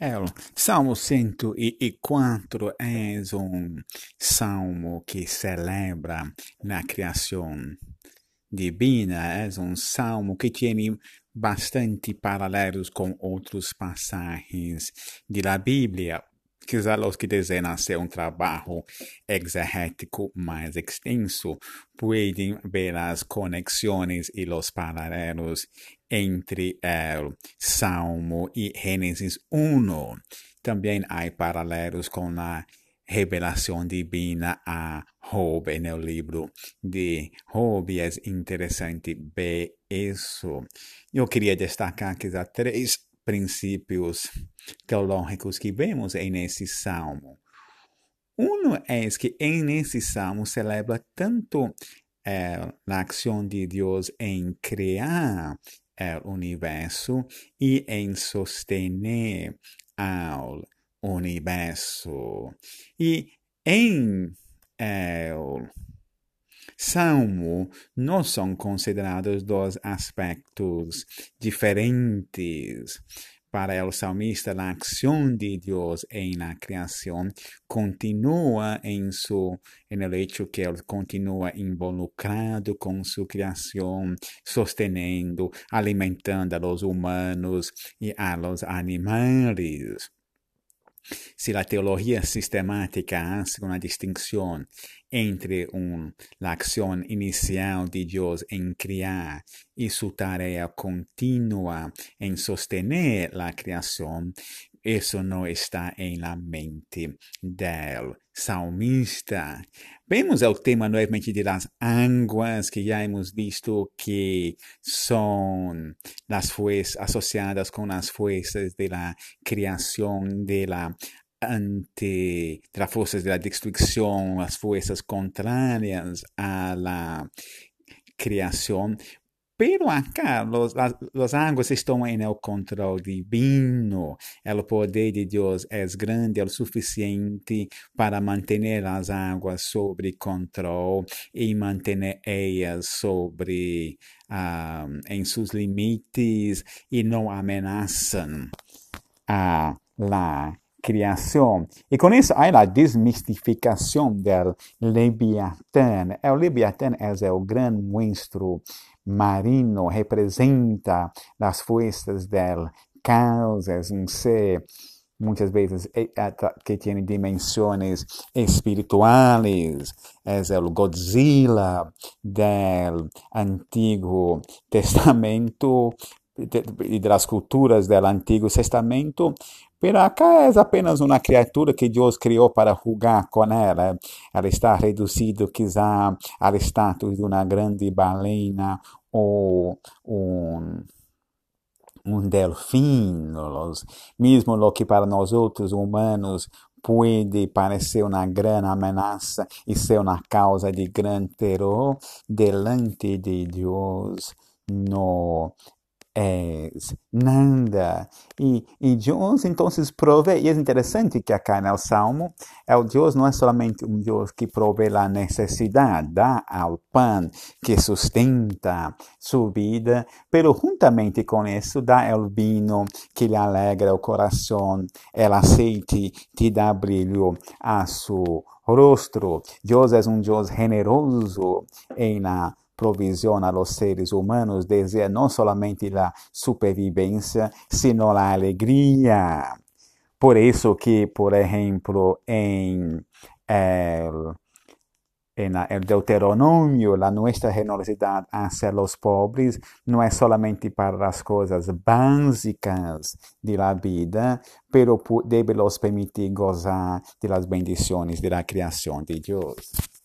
El Salmo 104 é um salmo que celebra a criação divina, é um salmo que tem bastante paralelos com outros passagens da Bíblia. Quizá os que desejam hacer um trabalho exegético mais extenso podem ver as conexões e os paralelos entre el Salmo y Génesis 1. También hay paralelos con la revelación divina a Job en el libro de Job y es interesante ver eso. Yo quería destacar quizá tres princípios teológicos que vemos en ese salmo. Uno es que en ese salmo celebra tanto eh, la acción de Dios en crear el universo e em sostener ao universo. E em el Salmo não são considerados dois aspectos diferentes. Para el salmista, la acción de Dios en la creación continúa en su, en el hecho que él continúa involucrado con su creación, sosteniendo, alimentando a los humanos y a los animales. Si la teología sistemática hace una distinción entre un, la acción inicial de Dios en crear y su tarea continua en sostener la creación, eso no está en la mente del salmista. Vemos el tema nuevamente de las aguas que ya hemos visto que son las fuerzas asociadas con las fuerzas de la creación de la ante las fuerzas de la destrucción, las fuerzas contrarias a la creación, pero acá los, los aguas estão em el control divino. El poder de Deus é grande o suficiente para manter as águas sob controle e manter elas sobre uh, em seus limites e não ameaçam a la criação. E com isso há a desmistificação do Leviatã. O Leviatã é o grande monstro marino representa as forças del caos, é um ser muitas vezes que tem dimensões espirituais, é o Godzilla do Antigo Testamento e das culturas do Antigo Testamento, Pero acá é apenas uma criatura que Deus criou para jogar com ela. Ela está reduzida quizá ao status de uma grande baleia ou um, um delfim. Mesmo o que para nós outros humanos pode parecer uma grande ameaça e ser uma causa de grande terror, delante de Deus no es nada. E, e Deus, então, provê, e é interessante que acá no Salmo, o Deus não é somente um Deus que provê a necessidade, dá ao pão que sustenta sua vida, pero juntamente com isso dá o vinho que lhe alegra o coração, o aceite que dá brilho a seu rosto. Deus é um Deus generoso em la provisión a los seres humanos desea no solamente la supervivencia, sino la alegría. Por eso que, por ejemplo, en el, en el Deuteronomio, la nuestra generosidad hacia los pobres no es solamente para las cosas básicas de la vida, pero debe los permitir gozar de las bendiciones de la creación de Dios.